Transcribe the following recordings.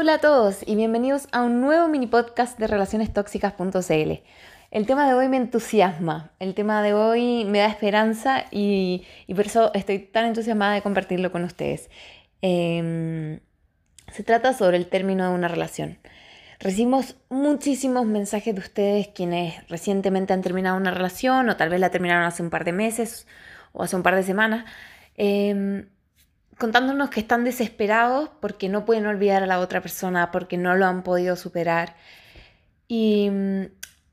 Hola a todos y bienvenidos a un nuevo mini podcast de relacionestóxicas.cl. El tema de hoy me entusiasma, el tema de hoy me da esperanza y, por eso estoy tan entusiasmada de compartirlo con ustedes. Em, se trata sobre el término de una relación. Recibimos muchísimos mensajes de ustedes quienes recientemente han terminado una relación o tal vez la terminaron hace un par de meses o hace un par de semanas. Em, contándonos que están desesperados porque no pueden olvidar a la otra persona, porque no lo han podido superar. Y mm,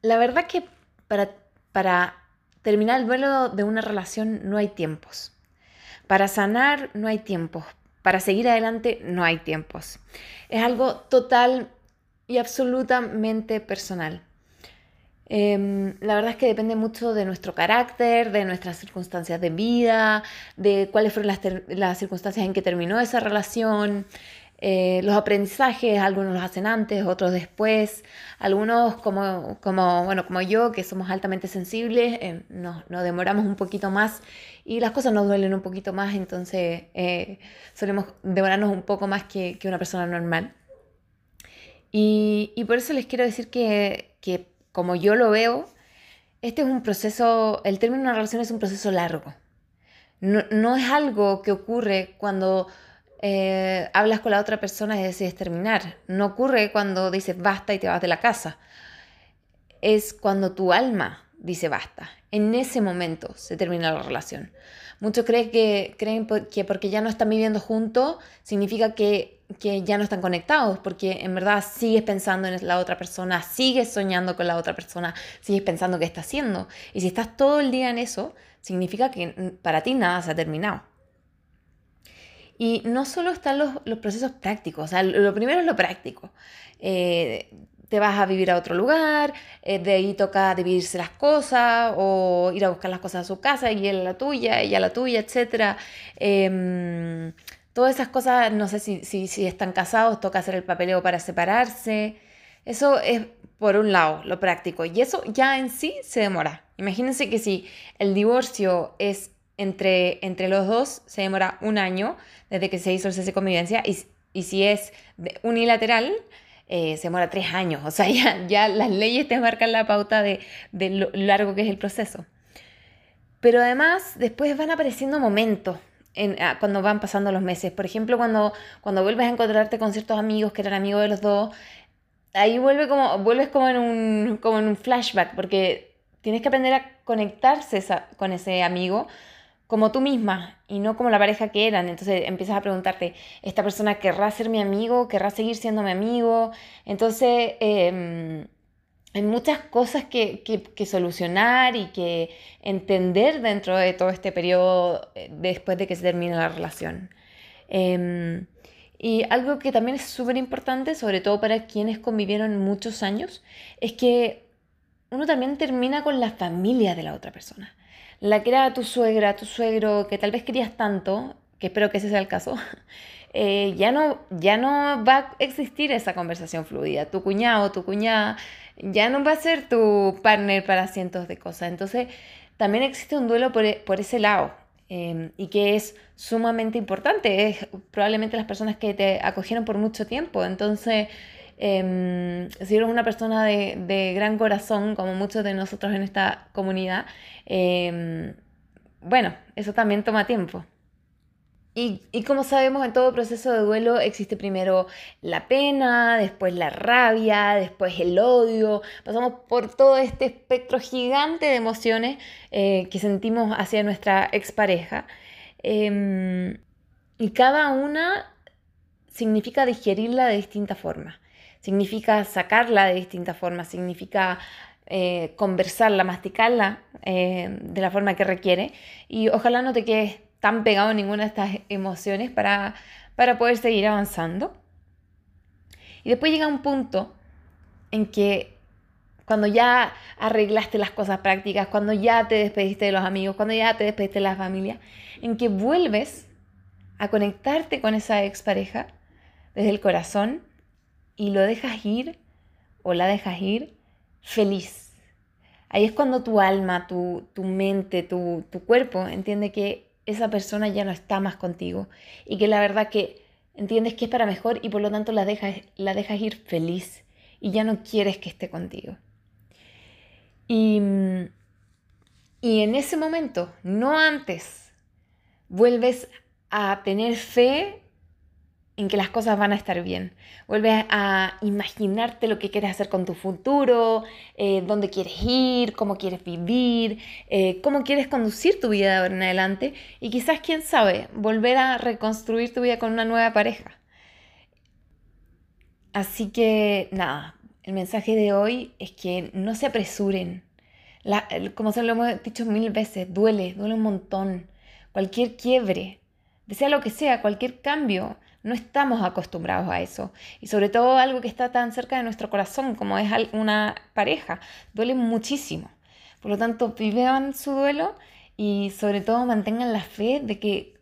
la verdad que para, para terminar el duelo de una relación no hay tiempos. Para sanar no hay tiempos. Para seguir adelante no hay tiempos. Es algo total y absolutamente personal. Em, la verdad es que depende mucho de nuestro carácter, de nuestras circunstancias de vida, de cuáles fueron las, circunstancias en que terminó esa relación, eh, los aprendizajes, algunos los hacen antes, otros después, algunos como, como, bueno, como yo, que somos altamente sensibles, eh, nos, demoramos un poquito más y las cosas nos duelen un poquito más, entonces eh, solemos demorarnos un poco más que, que una persona normal. Y, y, por eso les quiero decir que, que como yo lo veo, este es un proceso, el término de una relación es un proceso largo. No, es algo que ocurre cuando eh, hablas con la otra persona y decides terminar. No ocurre cuando dices basta y te vas de la casa. Es cuando tu alma dice basta. En ese momento se termina la relación. Muchos creen que, creen que porque ya no están viviendo juntos significa que que ya no están conectados, porque en verdad sigues pensando en la otra persona, sigues soñando con la otra persona, sigues pensando qué está haciendo. Y si estás todo el día en eso, significa que para ti nada se ha terminado. Y no solo están los, los procesos prácticos, o sea, lo primero es lo práctico. Eh, te vas a vivir a otro lugar, eh, de ahí toca dividirse las cosas o ir a buscar las cosas a su casa y él a la tuya, ella a la tuya, etc. Todas esas cosas, no sé si, si, están casados, toca hacer el papeleo para separarse. Eso es por un lado lo práctico y eso ya en sí se demora. Imagínense que si el divorcio es entre, entre los dos, se demora un año desde que se hizo el cese de convivencia y, y si es unilateral, eh, se demora tres años. O sea, ya, ya las leyes te marcan la pauta de, de lo largo que es el proceso. Pero además, después van apareciendo momentos Ah, cuando van pasando los meses. Por ejemplo, cuando, cuando vuelves a encontrarte con ciertos amigos que eran amigos de los dos, ahí vuelve como, vuelves como en, un, como en un flashback, porque tienes que aprender a conectarse con ese amigo como tú misma y no como la pareja que eran. Entonces empiezas a preguntarte, ¿esta persona querrá ser mi amigo? ¿Querrá seguir siendo mi amigo? Entonces... Eh, hay muchas cosas que, solucionar y que entender dentro de todo este periodo eh, después de que se termine la relación. Em, y algo que también es súper importante, sobre todo para quienes convivieron muchos años, es que uno también termina con la familia de la otra persona. La que era tu suegra, tu suegro, que tal vez querías tanto, que espero que ese sea el caso, eh, ya, no, ya no va a existir esa conversación fluida. Tu cuñado, tu cuñada ya no va a ser tu partner para cientos de cosas. Entonces, también existe un duelo por, e, ese lado em, y que es sumamente importante. Es probablemente las personas que te acogieron por mucho tiempo. Entonces, em, si eres una persona de, gran corazón, como muchos de nosotros en esta comunidad, em, bueno, eso también toma tiempo. Y, como sabemos, en todo proceso de duelo existe primero la pena, después la rabia, después el odio. Pasamos por todo este espectro gigante de emociones eh, que sentimos hacia nuestra expareja. Em, y cada una significa digerirla de distinta forma. Significa sacarla de distinta forma. Significa eh, conversarla, masticarla eh, de la forma que requiere. Y ojalá no te quedes tan pegado ninguna de estas emociones para, para poder seguir avanzando. Y después llega un punto en que cuando ya arreglaste las cosas prácticas, cuando ya te despediste de los amigos, cuando ya te despediste de la familia, en que vuelves a conectarte con esa expareja desde el corazón y lo dejas ir o la dejas ir feliz. Ahí es cuando tu alma, tu, tu mente, tu, tu cuerpo entiende que esa persona ya no está más contigo y que la verdad que entiendes que es para mejor y por lo tanto la dejas, la dejas ir feliz y ya no quieres que esté contigo. Y, y en ese momento, no antes, vuelves a tener fe en que las cosas van a estar bien. Vuelves a imaginarte lo que quieres hacer con tu futuro, eh, dónde quieres ir, cómo quieres vivir, eh, cómo quieres conducir tu vida de ahora en adelante y quizás, quién sabe, volver a reconstruir tu vida con una nueva pareja. Así que nada, el mensaje de hoy es que no se apresuren. como se lo hemos dicho mil veces, duele, duele un montón. Cualquier quiebre, desea lo que sea, cualquier cambio, no estamos acostumbrados a eso. Y sobre todo algo que está tan cerca de nuestro corazón como es una pareja. Duele muchísimo. Por lo tanto, vivan su duelo y sobre todo mantengan la fe de que,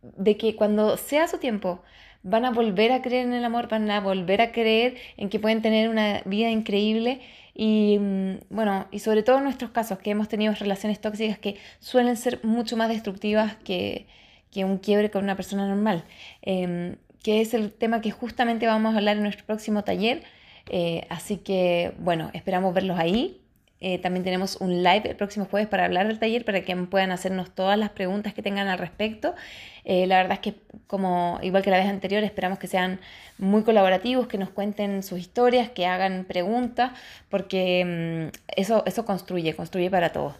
de que cuando sea su tiempo van a volver a creer en el amor, van a volver a creer en que pueden tener una vida increíble y mm, bueno, y sobre todo en nuestros casos que hemos tenido relaciones tóxicas que suelen ser mucho más destructivas que, que un quiebre con una persona normal, em, que es el tema que justamente vamos a hablar en nuestro próximo taller. Eh, así que, bueno, esperamos verlos ahí. Eh, también tenemos un live el próximo jueves para hablar del taller, para que puedan hacernos todas las preguntas que tengan al respecto. Eh, la verdad es que, como igual que la vez anterior, esperamos que sean muy colaborativos, que nos cuenten sus historias, que hagan preguntas, porque mm, eso, eso construye, construye para todos.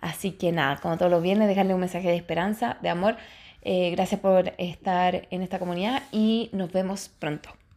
Así que nada, como todos los viernes, dejarle un mensaje de esperanza, de amor eh, gracias por estar en esta comunidad y nos vemos pronto.